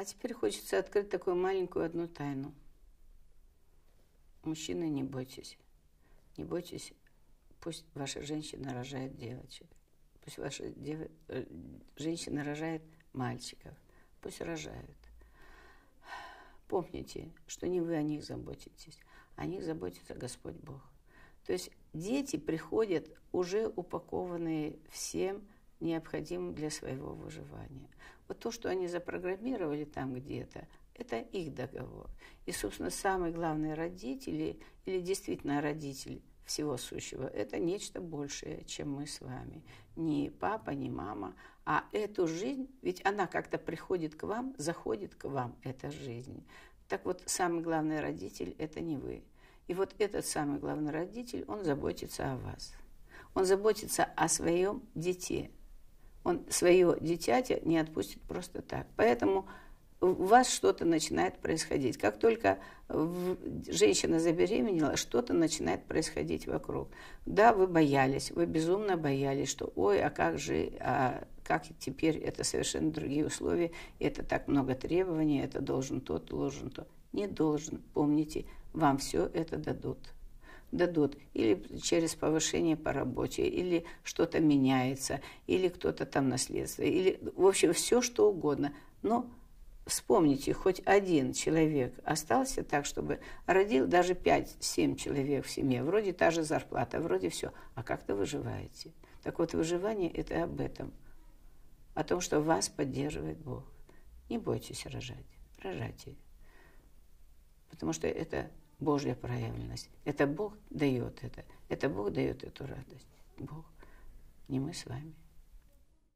А теперь хочется открыть такую маленькую одну тайну. Мужчины, не бойтесь. Не бойтесь, пусть ваша женщина рожает девочек. Пусть ваша дев... Э, женщина рожает мальчиков. Пусть рожают. Помните, что не вы о них заботитесь, о них заботится Господь Бог. То есть дети приходят уже упакованные всем необходимым для своего выживания. Вот то, что они запрограммировали там где-то, это их договор. И, собственно, самый главный родитель или действительно родитель всего сущего, это нечто большее, чем мы с вами. Не папа, не мама, а эту жизнь, ведь она как-то приходит к вам, заходит к вам, эта жизнь. Так вот, самый главный родитель – это не вы. И вот этот самый главный родитель, он заботится о вас. Он заботится о своем дите. Он свое дитятя не отпустит просто так. Поэтому у вас что-то начинает происходить. Как только женщина забеременела, что-то начинает происходить вокруг. Да, вы боялись, вы безумно боялись, что ой, а как же, а как теперь это совершенно другие условия, это так много требований, это должен тот, должен то. Не должен, помните, вам все это дадут. Дадут или через повышение по работе, или что-то меняется, или кто-то там наследство, или, в общем, все что угодно. Но вспомните, хоть один человек остался так, чтобы родил даже 5-7 человек в семье, вроде та же зарплата, вроде все, а как-то выживаете. Так вот, выживание – это об этом – о том, что вас поддерживает Бог. Не бойтесь рожать, рожайте. Потому что это Божья проявленность. Это Бог дает это. Это Бог дает эту радость. Бог. Не мы с вами.